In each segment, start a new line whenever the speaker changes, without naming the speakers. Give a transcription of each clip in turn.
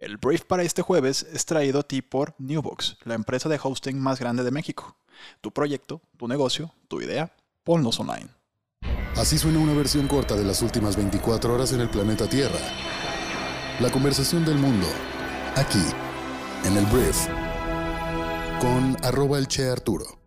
El brief para este jueves es traído a ti por Newbox, la empresa de hosting más grande de México. Tu proyecto, tu negocio, tu idea, ponlos online.
Así suena una versión corta de las últimas 24 horas en el planeta Tierra. La conversación del mundo, aquí, en el brief, con arroba el Che Arturo.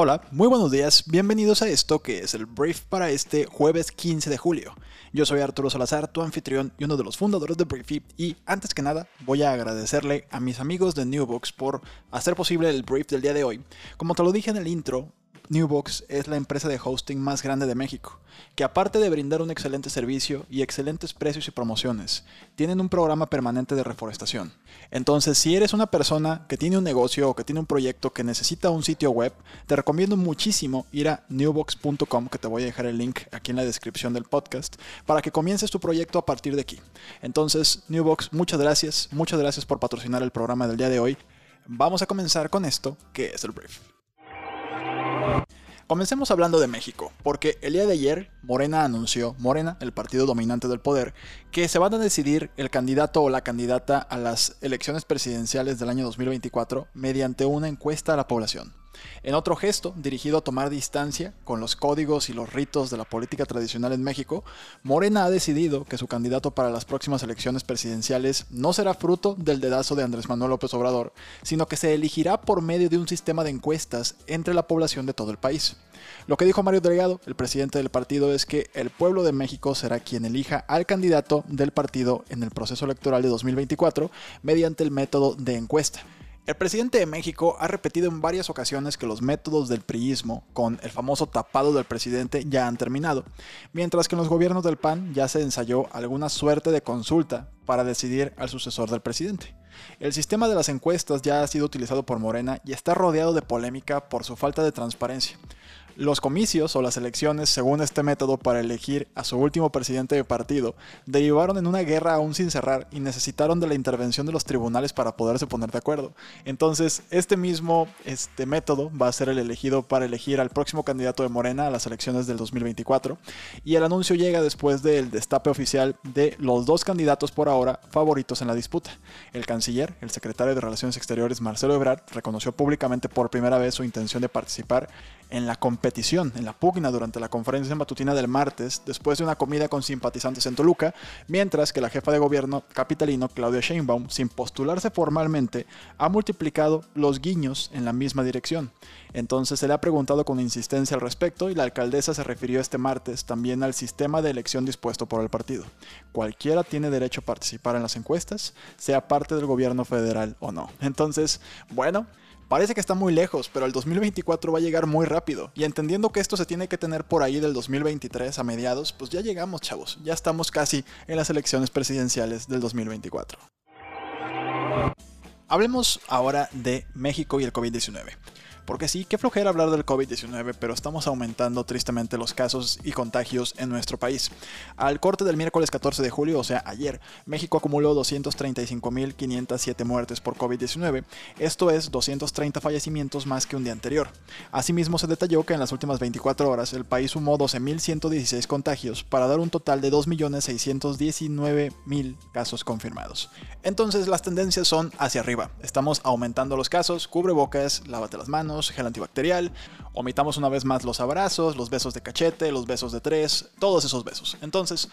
Hola, muy buenos días, bienvenidos a esto que es el brief para este jueves 15 de julio. Yo soy Arturo Salazar, tu anfitrión y uno de los fundadores de Briefy y antes que nada voy a agradecerle a mis amigos de Newbox por hacer posible el brief del día de hoy. Como te lo dije en el intro, Newbox es la empresa de hosting más grande de México, que aparte de brindar un excelente servicio y excelentes precios y promociones, tienen un programa permanente de reforestación. Entonces, si eres una persona que tiene un negocio o que tiene un proyecto que necesita un sitio web, te recomiendo muchísimo ir a newbox.com, que te voy a dejar el link aquí en la descripción del podcast, para que comiences tu proyecto a partir de aquí. Entonces, Newbox, muchas gracias, muchas gracias por patrocinar el programa del día de hoy. Vamos a comenzar con esto, que es el brief. Comencemos hablando de México, porque el día de ayer Morena anunció, Morena, el partido dominante del poder, que se van a decidir el candidato o la candidata a las elecciones presidenciales del año 2024 mediante una encuesta a la población. En otro gesto, dirigido a tomar distancia con los códigos y los ritos de la política tradicional en México, Morena ha decidido que su candidato para las próximas elecciones presidenciales no será fruto del dedazo de Andrés Manuel López Obrador, sino que se elegirá por medio de un sistema de encuestas entre la población de todo el país. Lo que dijo Mario Delgado, el presidente del partido, es que el pueblo de México será quien elija al candidato del partido en el proceso electoral de 2024 mediante el método de encuesta. El presidente de México ha repetido en varias ocasiones que los métodos del priismo, con el famoso tapado del presidente, ya han terminado, mientras que en los gobiernos del PAN ya se ensayó alguna suerte de consulta para decidir al sucesor del presidente. El sistema de las encuestas ya ha sido utilizado por Morena y está rodeado de polémica por su falta de transparencia. Los comicios o las elecciones, según este método para elegir a su último presidente de partido, derivaron en una guerra aún sin cerrar y necesitaron de la intervención de los tribunales para poderse poner de acuerdo. Entonces, este mismo este método va a ser el elegido para elegir al próximo candidato de Morena a las elecciones del 2024 y el anuncio llega después del destape oficial de los dos candidatos por ahora favoritos en la disputa. El canciller, el secretario de Relaciones Exteriores Marcelo Ebrard, reconoció públicamente por primera vez su intención de participar en la competición, en la pugna durante la conferencia matutina del martes, después de una comida con simpatizantes en Toluca, mientras que la jefa de gobierno capitalino, Claudia Sheinbaum, sin postularse formalmente, ha multiplicado los guiños en la misma dirección. Entonces se le ha preguntado con insistencia al respecto y la alcaldesa se refirió este martes también al sistema de elección dispuesto por el partido. Cualquiera tiene derecho a participar en las encuestas, sea parte del gobierno federal o no. Entonces, bueno, Parece que está muy lejos, pero el 2024 va a llegar muy rápido. Y entendiendo que esto se tiene que tener por ahí del 2023 a mediados, pues ya llegamos, chavos. Ya estamos casi en las elecciones presidenciales del 2024. Hablemos ahora de México y el COVID-19. Porque sí, qué flojera hablar del COVID-19, pero estamos aumentando tristemente los casos y contagios en nuestro país. Al corte del miércoles 14 de julio, o sea, ayer, México acumuló 235.507 muertes por COVID-19, esto es 230 fallecimientos más que un día anterior. Asimismo, se detalló que en las últimas 24 horas el país sumó 12.116 contagios para dar un total de 2.619.000 casos confirmados. Entonces, las tendencias son hacia arriba. Estamos aumentando los casos, cubre bocas, lávate las manos, gel antibacterial, omitamos una vez más los abrazos, los besos de cachete, los besos de tres, todos esos besos. Entonces,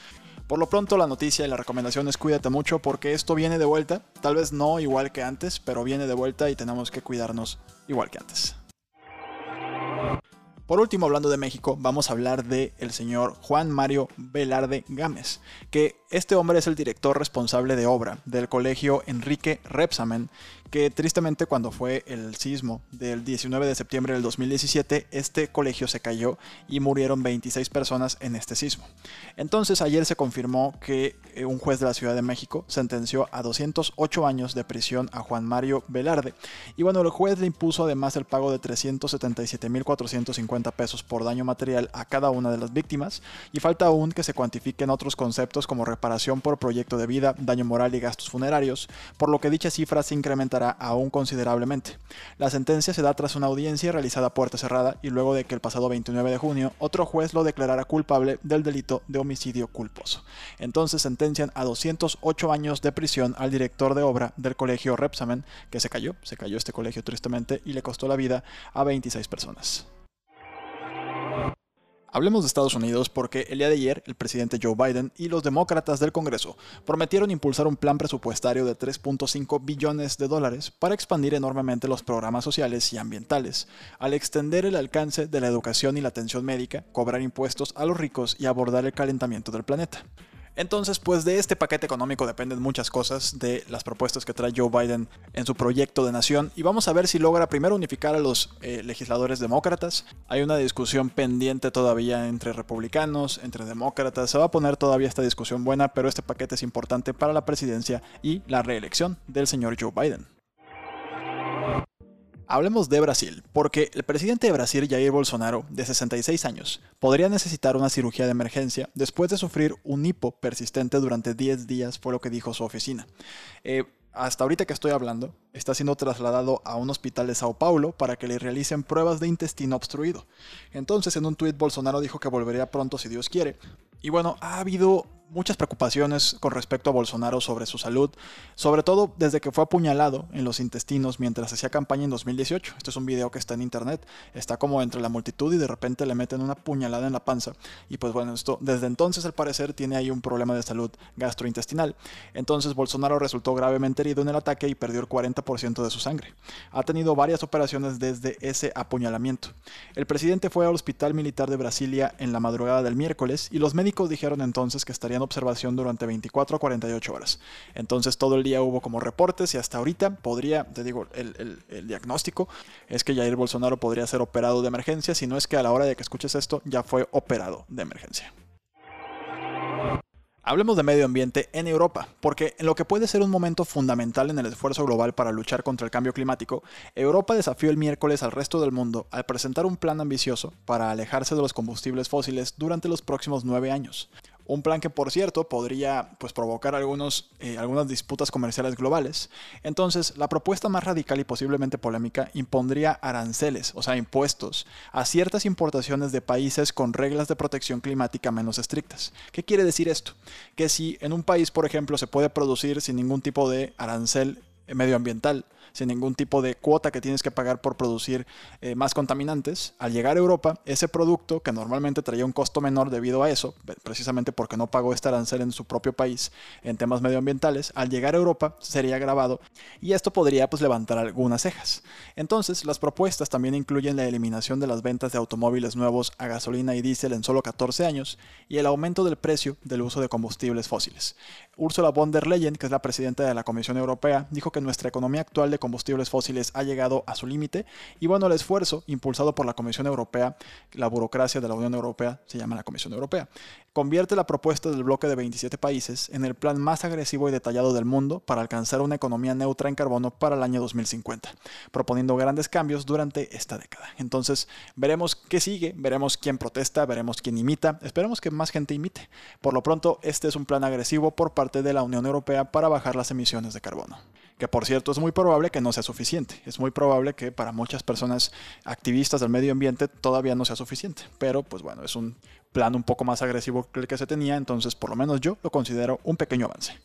por lo pronto la noticia y la recomendación es cuídate mucho porque esto viene de vuelta, tal vez no igual que antes, pero viene de vuelta y tenemos que cuidarnos igual que antes. Por último, hablando de México, vamos a hablar del el señor Juan Mario Velarde Gámez, que este hombre es el director responsable de obra del colegio Enrique Repsamen que tristemente cuando fue el sismo del 19 de septiembre del 2017, este colegio se cayó y murieron 26 personas en este sismo. Entonces ayer se confirmó que eh, un juez de la Ciudad de México sentenció a 208 años de prisión a Juan Mario Velarde. Y bueno, el juez le impuso además el pago de 377.450 pesos por daño material a cada una de las víctimas y falta aún que se cuantifiquen otros conceptos como reparación por proyecto de vida, daño moral y gastos funerarios, por lo que dicha cifra se incrementará aún considerablemente. La sentencia se da tras una audiencia realizada a puerta cerrada y luego de que el pasado 29 de junio otro juez lo declarara culpable del delito de homicidio culposo. Entonces sentencian a 208 años de prisión al director de obra del colegio Repsamen, que se cayó, se cayó este colegio tristemente y le costó la vida a 26 personas. Hablemos de Estados Unidos porque el día de ayer el presidente Joe Biden y los demócratas del Congreso prometieron impulsar un plan presupuestario de 3.5 billones de dólares para expandir enormemente los programas sociales y ambientales, al extender el alcance de la educación y la atención médica, cobrar impuestos a los ricos y abordar el calentamiento del planeta. Entonces, pues de este paquete económico dependen muchas cosas de las propuestas que trae Joe Biden en su proyecto de nación y vamos a ver si logra primero unificar a los eh, legisladores demócratas. Hay una discusión pendiente todavía entre republicanos, entre demócratas. Se va a poner todavía esta discusión buena, pero este paquete es importante para la presidencia y la reelección del señor Joe Biden. Hablemos de Brasil, porque el presidente de Brasil, Jair Bolsonaro, de 66 años, podría necesitar una cirugía de emergencia después de sufrir un hipo persistente durante 10 días, fue lo que dijo su oficina. Eh, hasta ahorita que estoy hablando, está siendo trasladado a un hospital de Sao Paulo para que le realicen pruebas de intestino obstruido. Entonces, en un tuit, Bolsonaro dijo que volvería pronto si Dios quiere. Y bueno, ha habido muchas preocupaciones con respecto a Bolsonaro sobre su salud, sobre todo desde que fue apuñalado en los intestinos mientras hacía campaña en 2018. Este es un video que está en internet, está como entre la multitud y de repente le meten una puñalada en la panza. Y pues bueno, esto desde entonces al parecer tiene ahí un problema de salud gastrointestinal. Entonces Bolsonaro resultó gravemente herido en el ataque y perdió el 40% de su sangre. Ha tenido varias operaciones desde ese apuñalamiento. El presidente fue al Hospital Militar de Brasilia en la madrugada del miércoles y los médicos dijeron entonces que estaría observación durante 24 a 48 horas. Entonces todo el día hubo como reportes y hasta ahorita podría, te digo, el, el diagnóstico es que Jair Bolsonaro podría ser operado de emergencia, si no es que a la hora de que escuches esto ya fue operado de emergencia. Hablemos de medio ambiente en Europa, porque en lo que puede ser un momento fundamental en el esfuerzo global para luchar contra el cambio climático, Europa desafió el miércoles al resto del mundo al presentar un plan ambicioso para alejarse de los combustibles fósiles durante los próximos nueve años. Un plan que, por cierto, podría pues, provocar algunos, eh, algunas disputas comerciales globales. Entonces, la propuesta más radical y posiblemente polémica impondría aranceles, o sea, impuestos, a ciertas importaciones de países con reglas de protección climática menos estrictas. ¿Qué quiere decir esto? Que si en un país, por ejemplo, se puede producir sin ningún tipo de arancel medioambiental, sin ningún tipo de cuota que tienes que pagar por producir eh, más contaminantes. Al llegar a Europa, ese producto, que normalmente traía un costo menor debido a eso, precisamente porque no pagó este arancel en su propio país en temas medioambientales, al llegar a Europa sería grabado y esto podría pues, levantar algunas cejas. Entonces, las propuestas también incluyen la eliminación de las ventas de automóviles nuevos a gasolina y diésel en solo 14 años y el aumento del precio del uso de combustibles fósiles. Ursula von der Leyen, que es la presidenta de la Comisión Europea, dijo que nuestra economía actual de combustibles fósiles ha llegado a su límite y bueno, el esfuerzo impulsado por la Comisión Europea, la burocracia de la Unión Europea, se llama la Comisión Europea, convierte la propuesta del bloque de 27 países en el plan más agresivo y detallado del mundo para alcanzar una economía neutra en carbono para el año 2050, proponiendo grandes cambios durante esta década. Entonces, veremos qué sigue, veremos quién protesta, veremos quién imita, esperemos que más gente imite. Por lo pronto, este es un plan agresivo por parte de la Unión Europea para bajar las emisiones de carbono que por cierto es muy probable que no sea suficiente. Es muy probable que para muchas personas activistas del medio ambiente todavía no sea suficiente. Pero pues bueno, es un plan un poco más agresivo que el que se tenía, entonces por lo menos yo lo considero un pequeño avance.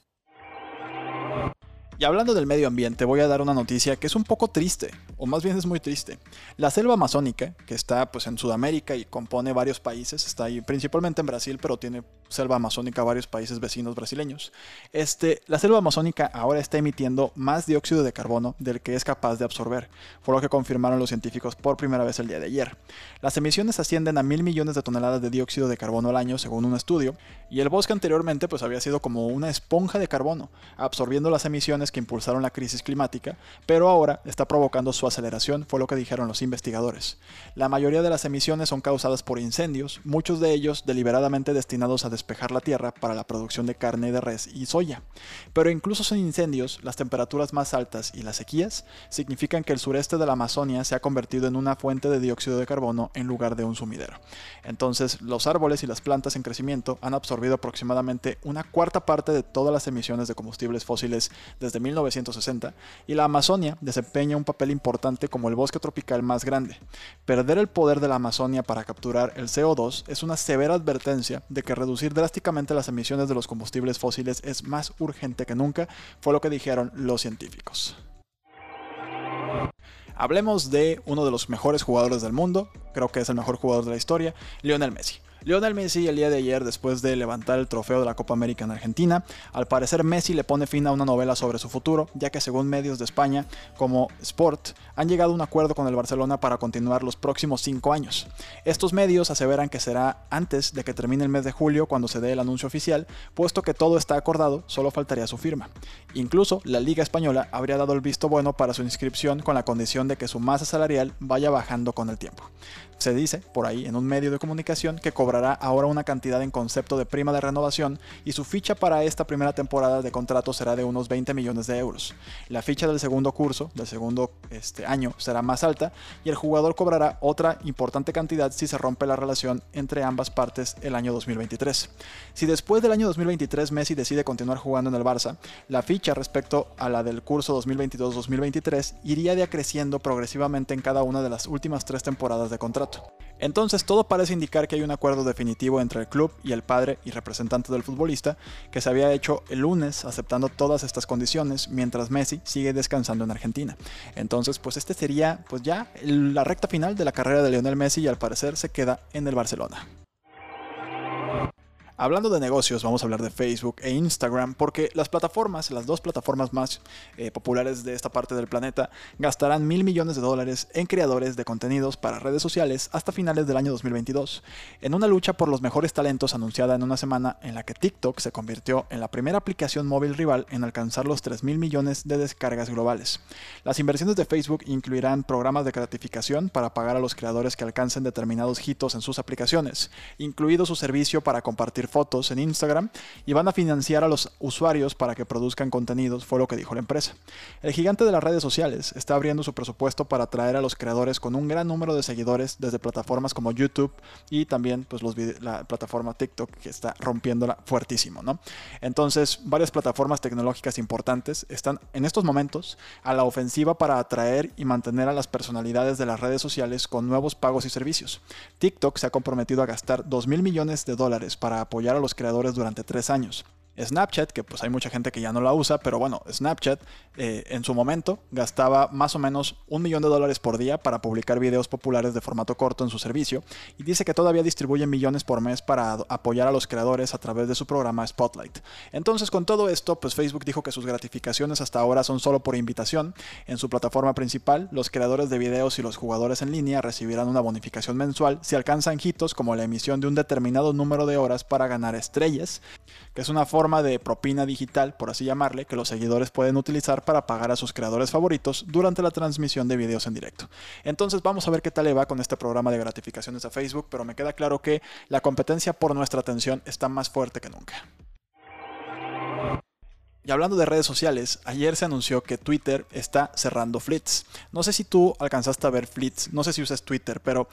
Y hablando del medio ambiente, voy a dar una noticia que es un poco triste, o más bien es muy triste. La selva amazónica, que está pues en Sudamérica y compone varios países, está ahí principalmente en Brasil, pero tiene selva amazónica varios países vecinos brasileños. Este, la selva amazónica ahora está emitiendo más dióxido de carbono del que es capaz de absorber, fue lo que confirmaron los científicos por primera vez el día de ayer. Las emisiones ascienden a mil millones de toneladas de dióxido de carbono al año, según un estudio, y el bosque anteriormente pues había sido como una esponja de carbono, absorbiendo las emisiones que impulsaron la crisis climática, pero ahora está provocando su aceleración, fue lo que dijeron los investigadores. La mayoría de las emisiones son causadas por incendios, muchos de ellos deliberadamente destinados a despejar la tierra para la producción de carne de res y soya. Pero incluso sin incendios, las temperaturas más altas y las sequías significan que el sureste de la Amazonia se ha convertido en una fuente de dióxido de carbono en lugar de un sumidero. Entonces, los árboles y las plantas en crecimiento han absorbido aproximadamente una cuarta parte de todas las emisiones de combustibles fósiles desde 1960 y la Amazonia desempeña un papel importante como el bosque tropical más grande. Perder el poder de la Amazonia para capturar el CO2 es una severa advertencia de que reducir drásticamente las emisiones de los combustibles fósiles es más urgente que nunca, fue lo que dijeron los científicos. Hablemos de uno de los mejores jugadores del mundo, creo que es el mejor jugador de la historia, Lionel Messi. Lionel Messi el día de ayer, después de levantar el trofeo de la Copa América en Argentina, al parecer Messi le pone fin a una novela sobre su futuro, ya que según medios de España como Sport, han llegado a un acuerdo con el Barcelona para continuar los próximos cinco años. Estos medios aseveran que será antes de que termine el mes de julio cuando se dé el anuncio oficial, puesto que todo está acordado, solo faltaría su firma. Incluso la Liga Española habría dado el visto bueno para su inscripción con la condición de que su masa salarial vaya bajando con el tiempo. Se dice, por ahí, en un medio de comunicación, que cobrará ahora una cantidad en concepto de prima de renovación y su ficha para esta primera temporada de contrato será de unos 20 millones de euros. La ficha del segundo curso, del segundo este, año, será más alta y el jugador cobrará otra importante cantidad si se rompe la relación entre ambas partes el año 2023. Si después del año 2023 Messi decide continuar jugando en el Barça, la ficha respecto a la del curso 2022-2023 iría decreciendo progresivamente en cada una de las últimas tres temporadas de contrato. Entonces todo parece indicar que hay un acuerdo definitivo entre el club y el padre y representante del futbolista que se había hecho el lunes aceptando todas estas condiciones mientras Messi sigue descansando en Argentina. Entonces pues este sería pues ya la recta final de la carrera de Lionel Messi y al parecer se queda en el Barcelona. Hablando de negocios, vamos a hablar de Facebook e Instagram, porque las plataformas, las dos plataformas más eh, populares de esta parte del planeta, gastarán mil millones de dólares en creadores de contenidos para redes sociales hasta finales del año 2022, en una lucha por los mejores talentos anunciada en una semana en la que TikTok se convirtió en la primera aplicación móvil rival en alcanzar los 3 mil millones de descargas globales. Las inversiones de Facebook incluirán programas de gratificación para pagar a los creadores que alcancen determinados hitos en sus aplicaciones, incluido su servicio para compartir fotos en Instagram y van a financiar a los usuarios para que produzcan contenidos, fue lo que dijo la empresa. El gigante de las redes sociales está abriendo su presupuesto para atraer a los creadores con un gran número de seguidores desde plataformas como YouTube y también pues, la plataforma TikTok que está rompiéndola fuertísimo. ¿no? Entonces, varias plataformas tecnológicas importantes están en estos momentos a la ofensiva para atraer y mantener a las personalidades de las redes sociales con nuevos pagos y servicios. TikTok se ha comprometido a gastar 2 mil millones de dólares para apoyar a los creadores durante tres años. Snapchat, que pues hay mucha gente que ya no la usa, pero bueno, Snapchat eh, en su momento gastaba más o menos un millón de dólares por día para publicar videos populares de formato corto en su servicio y dice que todavía distribuye millones por mes para apoyar a los creadores a través de su programa Spotlight. Entonces con todo esto, pues Facebook dijo que sus gratificaciones hasta ahora son solo por invitación. En su plataforma principal, los creadores de videos y los jugadores en línea recibirán una bonificación mensual si alcanzan hitos como la emisión de un determinado número de horas para ganar estrellas, que es una forma de propina digital, por así llamarle, que los seguidores pueden utilizar para pagar a sus creadores favoritos durante la transmisión de videos en directo. Entonces vamos a ver qué tal le va con este programa de gratificaciones a Facebook, pero me queda claro que la competencia por nuestra atención está más fuerte que nunca. Y hablando de redes sociales, ayer se anunció que Twitter está cerrando Flits. No sé si tú alcanzaste a ver Flits, no sé si usas Twitter, pero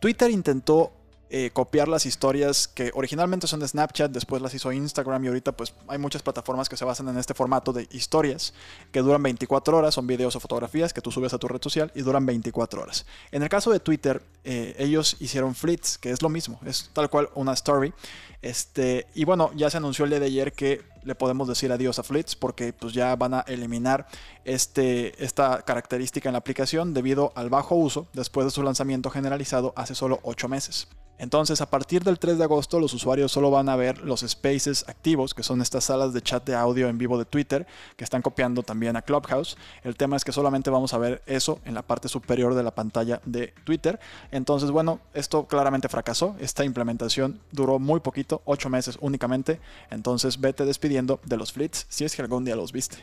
Twitter intentó eh, copiar las historias que originalmente son de Snapchat, después las hizo Instagram y ahorita pues hay muchas plataformas que se basan en este formato de historias que duran 24 horas, son videos o fotografías que tú subes a tu red social y duran 24 horas. En el caso de Twitter, eh, ellos hicieron Fleets, que es lo mismo, es tal cual una story. Este, y bueno, ya se anunció el día de ayer que le podemos decir adiós a Fleets porque pues ya van a eliminar este, esta característica en la aplicación debido al bajo uso después de su lanzamiento generalizado hace solo 8 meses. Entonces, a partir del 3 de agosto, los usuarios solo van a ver los spaces activos, que son estas salas de chat de audio en vivo de Twitter, que están copiando también a Clubhouse. El tema es que solamente vamos a ver eso en la parte superior de la pantalla de Twitter. Entonces, bueno, esto claramente fracasó. Esta implementación duró muy poquito, 8 meses únicamente. Entonces, vete despidiendo de los fleets si es que algún día los viste.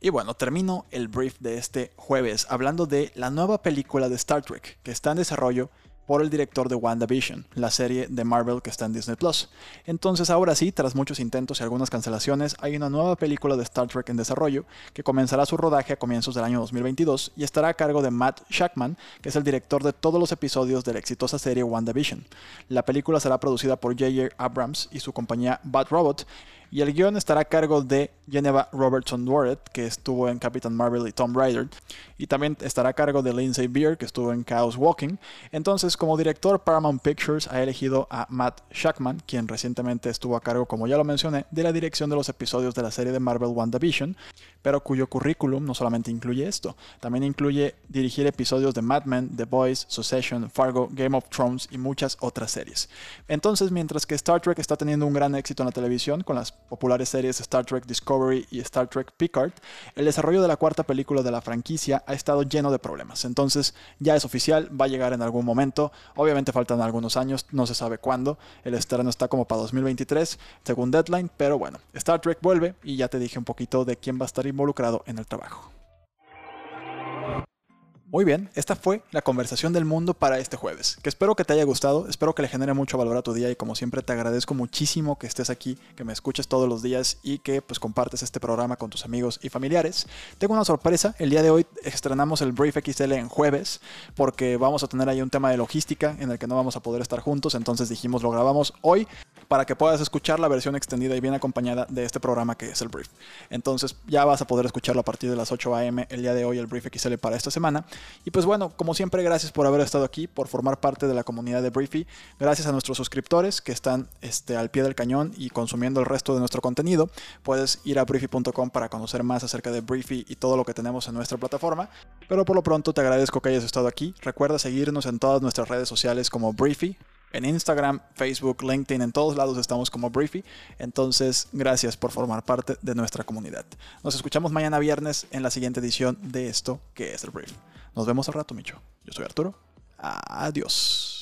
Y bueno, termino el brief de este jueves hablando de la nueva película de Star Trek que está en desarrollo por el director de WandaVision, la serie de Marvel que está en Disney Plus. Entonces ahora sí, tras muchos intentos y algunas cancelaciones, hay una nueva película de Star Trek en desarrollo que comenzará su rodaje a comienzos del año 2022 y estará a cargo de Matt Shackman, que es el director de todos los episodios de la exitosa serie WandaVision. La película será producida por J.J. Abrams y su compañía Bad Robot y el guion estará a cargo de Geneva Robertson Dworet, que estuvo en Captain Marvel y Tom Raider. Y también estará a cargo de Lindsay Beer, que estuvo en Chaos Walking. Entonces, como director, Paramount Pictures ha elegido a Matt Shackman, quien recientemente estuvo a cargo, como ya lo mencioné, de la dirección de los episodios de la serie de Marvel WandaVision, pero cuyo currículum no solamente incluye esto, también incluye dirigir episodios de Mad Men, The Boys, Succession, Fargo, Game of Thrones y muchas otras series. Entonces, mientras que Star Trek está teniendo un gran éxito en la televisión con las populares series Star Trek Discovery y Star Trek Picard, el desarrollo de la cuarta película de la franquicia ha estado lleno de problemas. Entonces ya es oficial, va a llegar en algún momento. Obviamente faltan algunos años, no se sabe cuándo. El estreno está como para 2023, según Deadline, pero bueno, Star Trek vuelve y ya te dije un poquito de quién va a estar involucrado en el trabajo. Muy bien, esta fue la conversación del mundo para este jueves, que espero que te haya gustado, espero que le genere mucho valor a tu día y como siempre te agradezco muchísimo que estés aquí, que me escuches todos los días y que pues compartes este programa con tus amigos y familiares. Tengo una sorpresa, el día de hoy estrenamos el Brief XL en jueves porque vamos a tener ahí un tema de logística en el que no vamos a poder estar juntos, entonces dijimos lo grabamos hoy para que puedas escuchar la versión extendida y bien acompañada de este programa que es el Brief. Entonces ya vas a poder escucharlo a partir de las 8 a.m. el día de hoy, el Brief XL para esta semana. Y pues bueno, como siempre, gracias por haber estado aquí, por formar parte de la comunidad de Briefy. Gracias a nuestros suscriptores que están este, al pie del cañón y consumiendo el resto de nuestro contenido. Puedes ir a briefy.com para conocer más acerca de Briefy y todo lo que tenemos en nuestra plataforma. Pero por lo pronto te agradezco que hayas estado aquí. Recuerda seguirnos en todas nuestras redes sociales como Briefy. En Instagram, Facebook, LinkedIn, en todos lados estamos como Briefy. Entonces, gracias por formar parte de nuestra comunidad. Nos escuchamos mañana viernes en la siguiente edición de esto que es el Brief. Nos vemos al rato, Micho. Yo soy Arturo. Adiós.